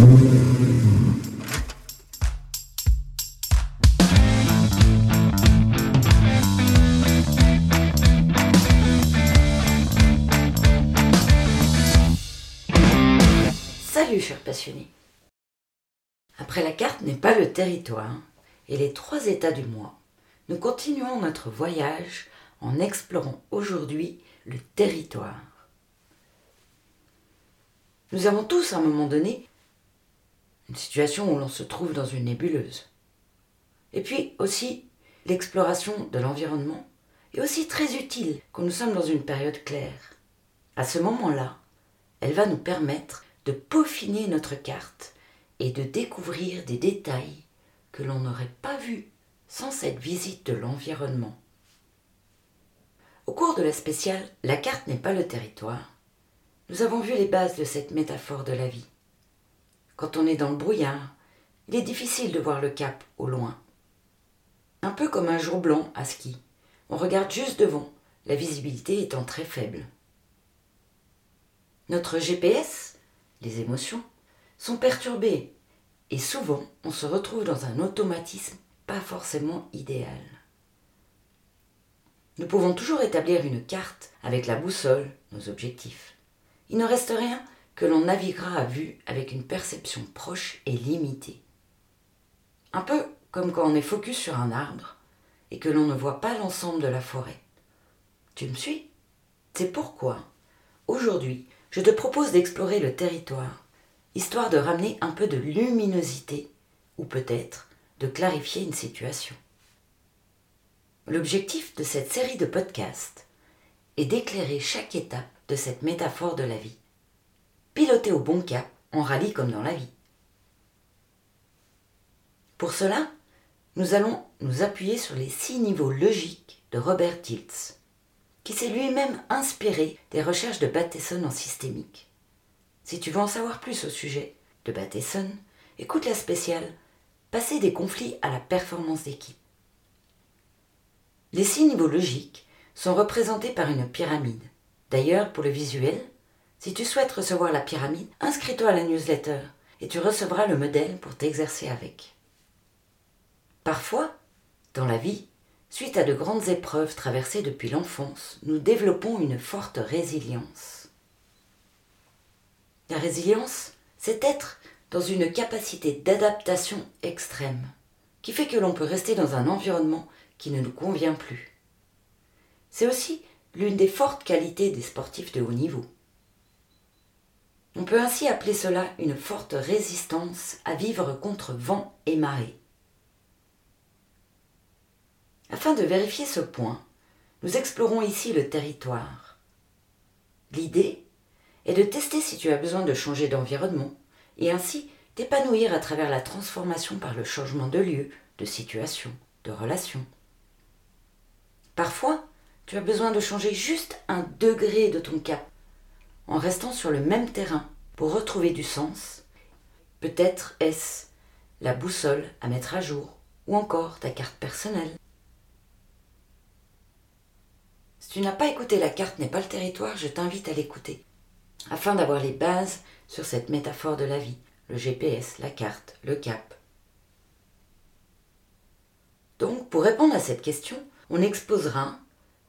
Salut chers passionnés Après la carte n'est pas le territoire et les trois états du mois, nous continuons notre voyage en explorant aujourd'hui le territoire. Nous avons tous à un moment donné une situation où l'on se trouve dans une nébuleuse. Et puis aussi, l'exploration de l'environnement est aussi très utile quand nous sommes dans une période claire. À ce moment-là, elle va nous permettre de peaufiner notre carte et de découvrir des détails que l'on n'aurait pas vus sans cette visite de l'environnement. Au cours de la spéciale La carte n'est pas le territoire, nous avons vu les bases de cette métaphore de la vie. Quand on est dans le brouillard, il est difficile de voir le cap au loin. Un peu comme un jour blanc à ski, on regarde juste devant, la visibilité étant très faible. Notre GPS, les émotions, sont perturbées et souvent on se retrouve dans un automatisme pas forcément idéal. Nous pouvons toujours établir une carte avec la boussole, nos objectifs. Il ne reste rien que l'on naviguera à vue avec une perception proche et limitée. Un peu comme quand on est focus sur un arbre et que l'on ne voit pas l'ensemble de la forêt. Tu me suis? C'est pourquoi, aujourd'hui, je te propose d'explorer le territoire, histoire de ramener un peu de luminosité, ou peut-être de clarifier une situation. L'objectif de cette série de podcasts est d'éclairer chaque étape de cette métaphore de la vie. Piloter au bon cap, en rallye comme dans la vie. Pour cela, nous allons nous appuyer sur les six niveaux logiques de Robert Diltz qui s'est lui-même inspiré des recherches de Bateson en systémique. Si tu veux en savoir plus au sujet de Bateson, écoute la spéciale Passer des conflits à la performance d'équipe. Les six niveaux logiques sont représentés par une pyramide. D'ailleurs, pour le visuel, si tu souhaites recevoir la pyramide, inscris-toi à la newsletter et tu recevras le modèle pour t'exercer avec. Parfois, dans la vie, Suite à de grandes épreuves traversées depuis l'enfance, nous développons une forte résilience. La résilience, c'est être dans une capacité d'adaptation extrême, qui fait que l'on peut rester dans un environnement qui ne nous convient plus. C'est aussi l'une des fortes qualités des sportifs de haut niveau. On peut ainsi appeler cela une forte résistance à vivre contre vent et marée. Afin de vérifier ce point, nous explorons ici le territoire. L'idée est de tester si tu as besoin de changer d'environnement et ainsi t'épanouir à travers la transformation par le changement de lieu, de situation, de relation. Parfois, tu as besoin de changer juste un degré de ton cap en restant sur le même terrain pour retrouver du sens. Peut-être est-ce la boussole à mettre à jour ou encore ta carte personnelle. Si tu n'as pas écouté La carte n'est pas le territoire, je t'invite à l'écouter, afin d'avoir les bases sur cette métaphore de la vie, le GPS, la carte, le cap. Donc, pour répondre à cette question, on exposera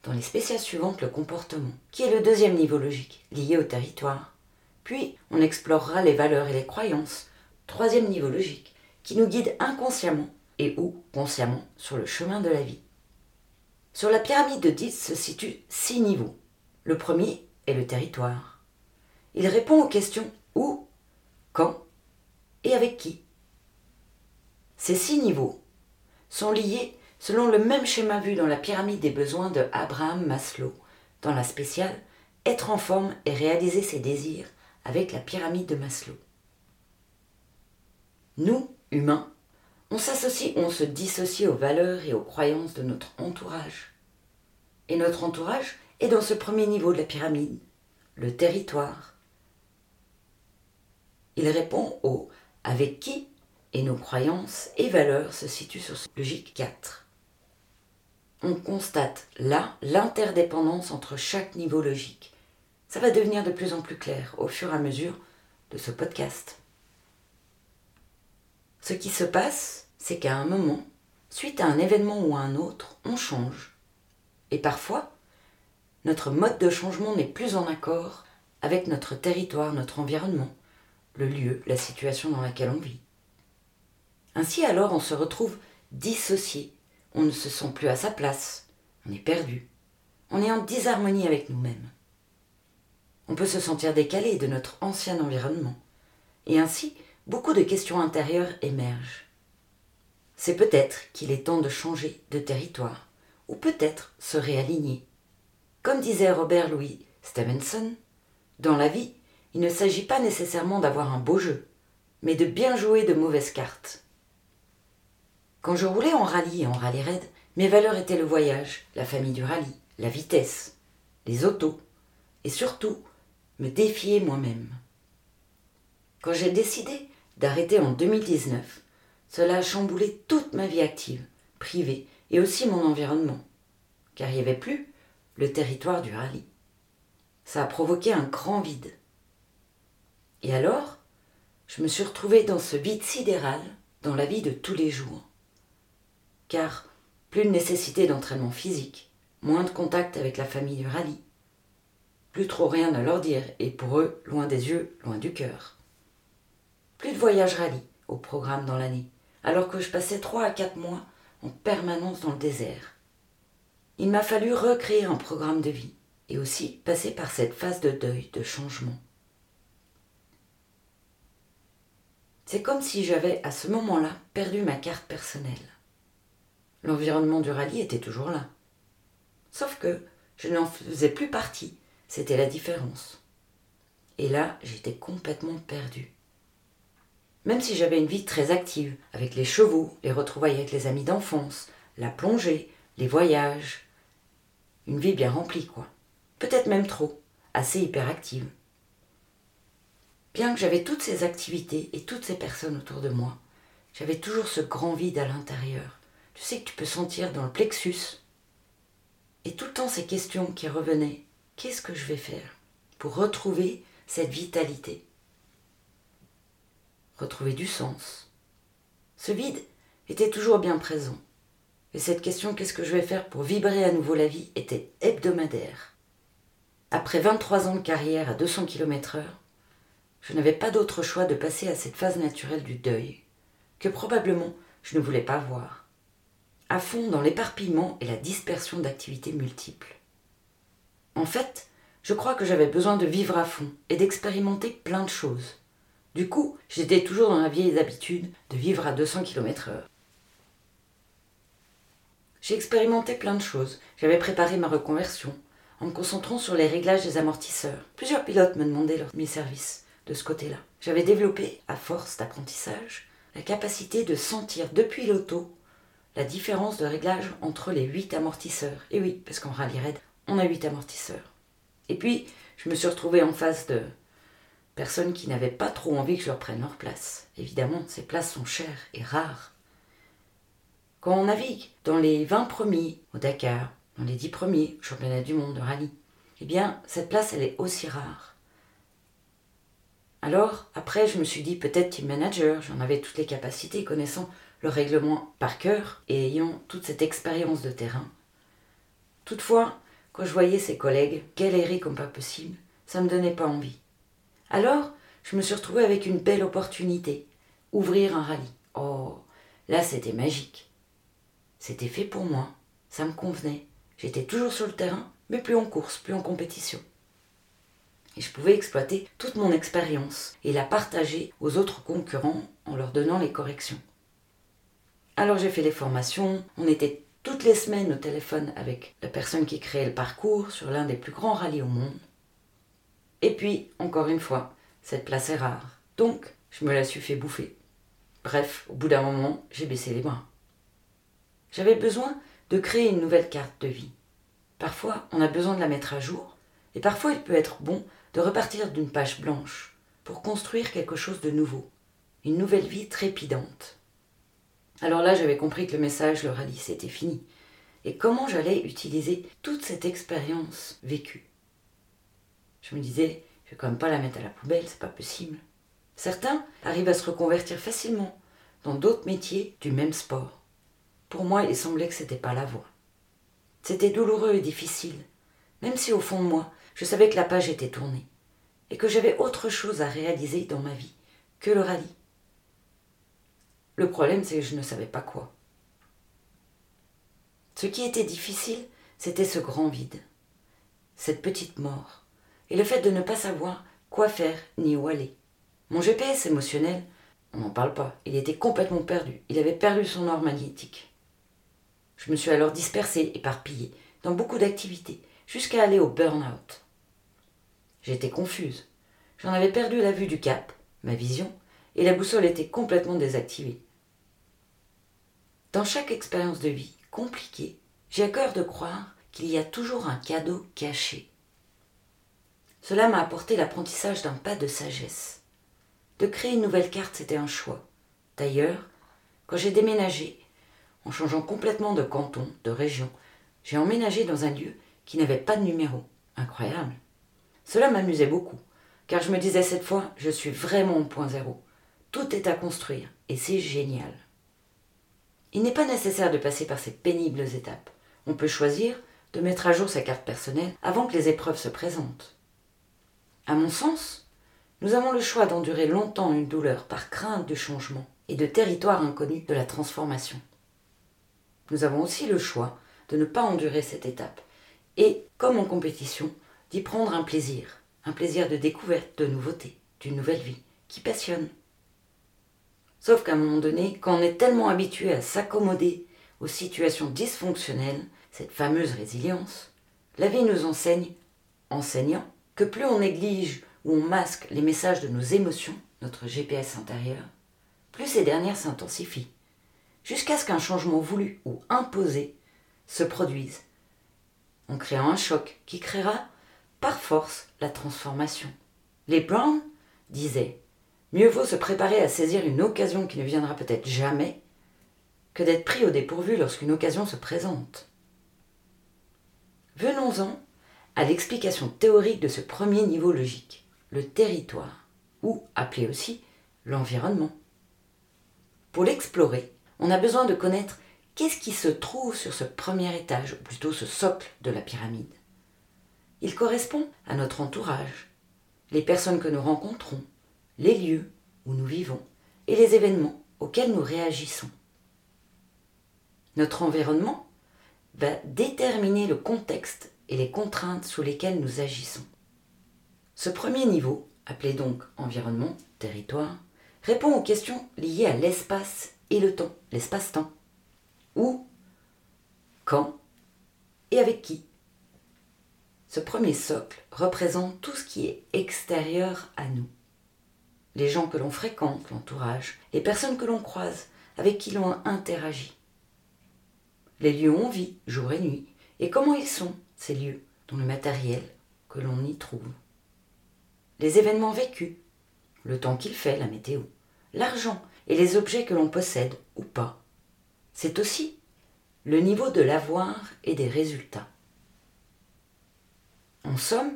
dans les spéciales suivantes le comportement, qui est le deuxième niveau logique, lié au territoire. Puis, on explorera les valeurs et les croyances, troisième niveau logique, qui nous guide inconsciemment et ou consciemment sur le chemin de la vie. Sur la pyramide de 10 se situent six niveaux. Le premier est le territoire. Il répond aux questions où, quand et avec qui. Ces six niveaux sont liés selon le même schéma vu dans la pyramide des besoins de Abraham Maslow, dans la spéciale Être en forme et réaliser ses désirs avec la pyramide de Maslow. Nous, humains, on s'associe on se dissocie aux valeurs et aux croyances de notre entourage. Et notre entourage est dans ce premier niveau de la pyramide, le territoire. Il répond au avec qui et nos croyances et valeurs se situent sur ce logique 4. On constate là l'interdépendance entre chaque niveau logique. Ça va devenir de plus en plus clair au fur et à mesure de ce podcast. Ce qui se passe, c'est qu'à un moment, suite à un événement ou à un autre, on change. Et parfois, notre mode de changement n'est plus en accord avec notre territoire, notre environnement, le lieu, la situation dans laquelle on vit. Ainsi alors on se retrouve dissocié, on ne se sent plus à sa place, on est perdu, on est en disharmonie avec nous-mêmes. On peut se sentir décalé de notre ancien environnement, et ainsi beaucoup de questions intérieures émergent. C'est peut-être qu'il est temps de changer de territoire, ou peut-être se réaligner. Comme disait Robert Louis Stevenson, dans la vie, il ne s'agit pas nécessairement d'avoir un beau jeu, mais de bien jouer de mauvaises cartes. Quand je roulais en rallye et en rallye raid, mes valeurs étaient le voyage, la famille du rallye, la vitesse, les autos, et surtout me défier moi-même. Quand j'ai décidé d'arrêter en 2019, cela a chamboulé toute ma vie active, privée et aussi mon environnement, car il n'y avait plus le territoire du rallye. Ça a provoqué un grand vide. Et alors, je me suis retrouvée dans ce vide sidéral dans la vie de tous les jours car plus de nécessité d'entraînement physique, moins de contact avec la famille du rallye, plus trop rien à leur dire, et pour eux, loin des yeux, loin du cœur. Plus de voyages rallye au programme dans l'année, alors que je passais trois à quatre mois en permanence dans le désert. Il m'a fallu recréer un programme de vie, et aussi passer par cette phase de deuil, de changement. C'est comme si j'avais à ce moment-là perdu ma carte personnelle l'environnement du rallye était toujours là. Sauf que je n'en faisais plus partie, c'était la différence. Et là, j'étais complètement perdue. Même si j'avais une vie très active, avec les chevaux, les retrouvailles avec les amis d'enfance, la plongée, les voyages, une vie bien remplie, quoi. Peut-être même trop, assez hyperactive. Bien que j'avais toutes ces activités et toutes ces personnes autour de moi, j'avais toujours ce grand vide à l'intérieur, tu sais que tu peux sentir dans le plexus. Et tout le temps ces questions qui revenaient. Qu'est-ce que je vais faire pour retrouver cette vitalité? Retrouver du sens. Ce vide était toujours bien présent. Et cette question qu'est-ce que je vais faire pour vibrer à nouveau la vie était hebdomadaire. Après 23 ans de carrière à 200 km/h, je n'avais pas d'autre choix de passer à cette phase naturelle du deuil, que probablement je ne voulais pas voir à fond dans l'éparpillement et la dispersion d'activités multiples. En fait, je crois que j'avais besoin de vivre à fond et d'expérimenter plein de choses. Du coup, j'étais toujours dans la vieille habitude de vivre à 200 km/h. J'ai expérimenté plein de choses. J'avais préparé ma reconversion en me concentrant sur les réglages des amortisseurs. Plusieurs pilotes me demandaient leur, mes services de ce côté-là. J'avais développé, à force d'apprentissage, la capacité de sentir depuis l'auto la différence de réglage entre les huit amortisseurs. Et oui, parce qu'en rallye raid, on a huit amortisseurs. Et puis, je me suis retrouvée en face de personnes qui n'avaient pas trop envie que je leur prenne leur place. Évidemment, ces places sont chères et rares. Quand on navigue dans les 20 premiers au Dakar, dans les 10 premiers au championnat du monde de rallye, eh bien, cette place, elle est aussi rare. Alors, après, je me suis dit, peut-être team manager, j'en avais toutes les capacités, connaissant le règlement par cœur et ayant toute cette expérience de terrain. Toutefois, quand je voyais ses collègues galérer comme pas possible, ça ne me donnait pas envie. Alors, je me suis retrouvée avec une belle opportunité ouvrir un rallye. Oh, là c'était magique. C'était fait pour moi, ça me convenait. J'étais toujours sur le terrain, mais plus en course, plus en compétition. Et je pouvais exploiter toute mon expérience et la partager aux autres concurrents en leur donnant les corrections. Alors j'ai fait les formations, on était toutes les semaines au téléphone avec la personne qui créait le parcours sur l'un des plus grands rallyes au monde. Et puis, encore une fois, cette place est rare. Donc, je me la suis fait bouffer. Bref, au bout d'un moment, j'ai baissé les bras. J'avais besoin de créer une nouvelle carte de vie. Parfois, on a besoin de la mettre à jour, et parfois il peut être bon de repartir d'une page blanche pour construire quelque chose de nouveau, une nouvelle vie trépidante. Alors là, j'avais compris que le message, le rallye, c'était fini. Et comment j'allais utiliser toute cette expérience vécue? Je me disais, je vais quand même pas la mettre à la poubelle, c'est pas possible. Certains arrivent à se reconvertir facilement, dans d'autres métiers du même sport. Pour moi, il semblait que c'était pas la voie. C'était douloureux et difficile, même si au fond de moi, je savais que la page était tournée et que j'avais autre chose à réaliser dans ma vie que le rallye. Le problème, c'est que je ne savais pas quoi. Ce qui était difficile, c'était ce grand vide, cette petite mort, et le fait de ne pas savoir quoi faire ni où aller. Mon GPS émotionnel, on n'en parle pas, il était complètement perdu, il avait perdu son or magnétique. Je me suis alors dispersée, éparpillée, dans beaucoup d'activités, jusqu'à aller au burn-out. J'étais confuse. J'en avais perdu la vue du cap, ma vision, et la boussole était complètement désactivée. Dans chaque expérience de vie compliquée, j'ai à cœur de croire qu'il y a toujours un cadeau caché. Cela m'a apporté l'apprentissage d'un pas de sagesse. De créer une nouvelle carte, c'était un choix. D'ailleurs, quand j'ai déménagé, en changeant complètement de canton, de région, j'ai emménagé dans un lieu qui n'avait pas de numéro. Incroyable. Cela m'amusait beaucoup, car je me disais cette fois, je suis vraiment au point zéro. Tout est à construire, et c'est génial. Il n'est pas nécessaire de passer par ces pénibles étapes. On peut choisir de mettre à jour sa carte personnelle avant que les épreuves se présentent. À mon sens, nous avons le choix d'endurer longtemps une douleur par crainte du changement et de territoire inconnu de la transformation. Nous avons aussi le choix de ne pas endurer cette étape et, comme en compétition, d'y prendre un plaisir, un plaisir de découverte, de nouveauté, d'une nouvelle vie, qui passionne. Sauf qu'à un moment donné, quand on est tellement habitué à s'accommoder aux situations dysfonctionnelles, cette fameuse résilience, la vie nous enseigne, enseignant, que plus on néglige ou on masque les messages de nos émotions, notre GPS intérieur, plus ces dernières s'intensifient, jusqu'à ce qu'un changement voulu ou imposé se produise, en créant un choc qui créera par force la transformation. Les Brown disaient Mieux vaut se préparer à saisir une occasion qui ne viendra peut-être jamais que d'être pris au dépourvu lorsqu'une occasion se présente. Venons-en à l'explication théorique de ce premier niveau logique, le territoire, ou appelé aussi l'environnement. Pour l'explorer, on a besoin de connaître qu'est-ce qui se trouve sur ce premier étage, ou plutôt ce socle de la pyramide. Il correspond à notre entourage, les personnes que nous rencontrons, les lieux où nous vivons et les événements auxquels nous réagissons. Notre environnement va déterminer le contexte et les contraintes sous lesquelles nous agissons. Ce premier niveau, appelé donc environnement, territoire, répond aux questions liées à l'espace et le temps, l'espace-temps. Où, quand et avec qui. Ce premier socle représente tout ce qui est extérieur à nous les gens que l'on fréquente, l'entourage, les personnes que l'on croise, avec qui l'on interagit. Les lieux où on vit, jour et nuit, et comment ils sont, ces lieux, dont le matériel que l'on y trouve. Les événements vécus, le temps qu'il fait, la météo, l'argent et les objets que l'on possède ou pas. C'est aussi le niveau de l'avoir et des résultats. En somme,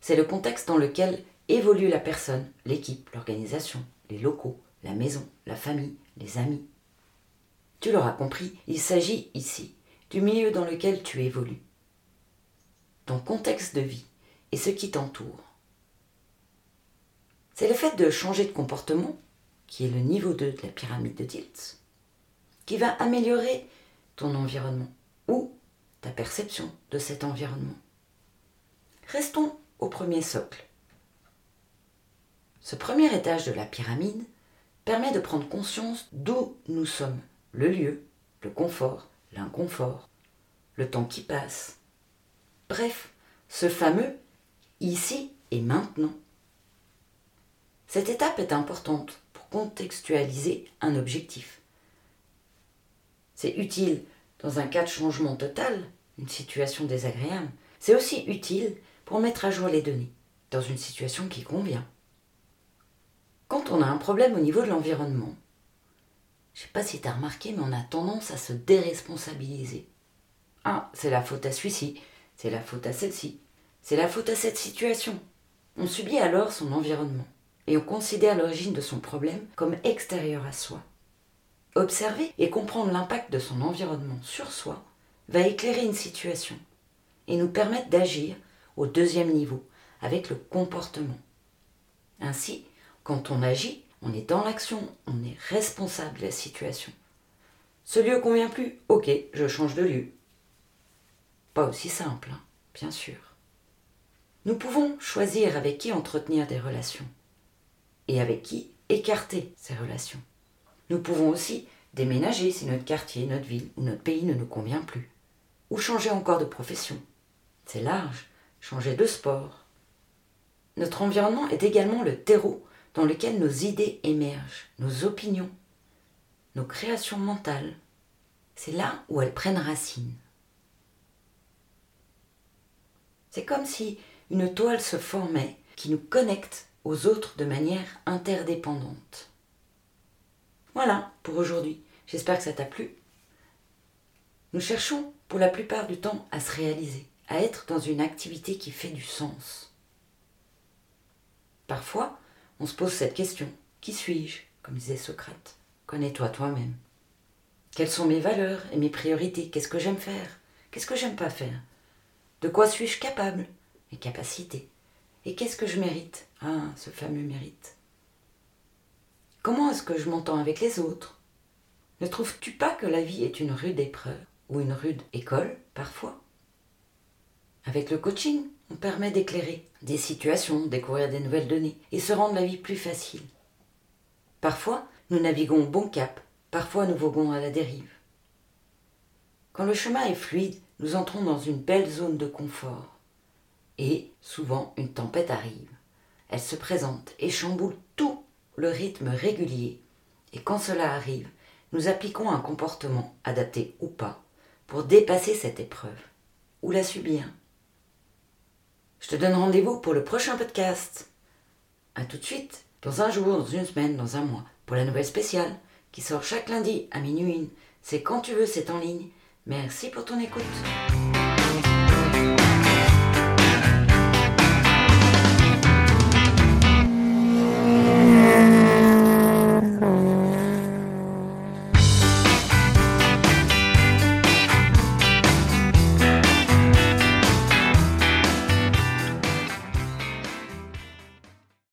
c'est le contexte dans lequel évolue la personne, l'équipe, l'organisation, les locaux, la maison, la famille, les amis. Tu l'auras compris, il s'agit ici du milieu dans lequel tu évolues, ton contexte de vie et ce qui t'entoure. C'est le fait de changer de comportement, qui est le niveau 2 de la pyramide de Diltz, qui va améliorer ton environnement ou ta perception de cet environnement. Restons au premier socle, ce premier étage de la pyramide permet de prendre conscience d'où nous sommes, le lieu, le confort, l'inconfort, le temps qui passe. Bref, ce fameux ici et maintenant. Cette étape est importante pour contextualiser un objectif. C'est utile dans un cas de changement total, une situation désagréable. C'est aussi utile pour mettre à jour les données dans une situation qui convient. Quand on a un problème au niveau de l'environnement, je ne sais pas si tu as remarqué, mais on a tendance à se déresponsabiliser. Ah, c'est la faute à celui-ci, c'est la faute à celle-ci, c'est la faute à cette situation. On subit alors son environnement et on considère l'origine de son problème comme extérieure à soi. Observer et comprendre l'impact de son environnement sur soi va éclairer une situation et nous permettre d'agir au deuxième niveau avec le comportement. Ainsi, quand on agit, on est dans l'action, on est responsable de la situation. Ce lieu convient plus, ok, je change de lieu. Pas aussi simple, hein, bien sûr. Nous pouvons choisir avec qui entretenir des relations et avec qui écarter ces relations. Nous pouvons aussi déménager si notre quartier, notre ville ou notre pays ne nous convient plus. Ou changer encore de profession. C'est large, changer de sport. Notre environnement est également le terreau dans lequel nos idées émergent, nos opinions, nos créations mentales. C'est là où elles prennent racine. C'est comme si une toile se formait qui nous connecte aux autres de manière interdépendante. Voilà pour aujourd'hui. J'espère que ça t'a plu. Nous cherchons pour la plupart du temps à se réaliser, à être dans une activité qui fait du sens. Parfois, on se pose cette question. Qui suis-je comme disait Socrate. Connais-toi toi-même. Quelles sont mes valeurs et mes priorités Qu'est-ce que j'aime faire Qu'est-ce que j'aime pas faire De quoi suis-je capable Mes capacités. Et qu'est-ce que je mérite Ah, ce fameux mérite. Comment est-ce que je m'entends avec les autres Ne trouves-tu pas que la vie est une rude épreuve ou une rude école parfois Avec le coaching, on permet d'éclairer des situations, découvrir des nouvelles données et se rendre la vie plus facile. Parfois, nous naviguons au bon cap, parfois nous voguons à la dérive. Quand le chemin est fluide, nous entrons dans une belle zone de confort. Et souvent, une tempête arrive. Elle se présente et chamboule tout le rythme régulier, et quand cela arrive, nous appliquons un comportement, adapté ou pas, pour dépasser cette épreuve, ou la subir. Je te donne rendez-vous pour le prochain podcast. A tout de suite, dans un jour, dans une semaine, dans un mois, pour la nouvelle spéciale, qui sort chaque lundi à minuit. C'est quand tu veux, c'est en ligne. Merci pour ton écoute.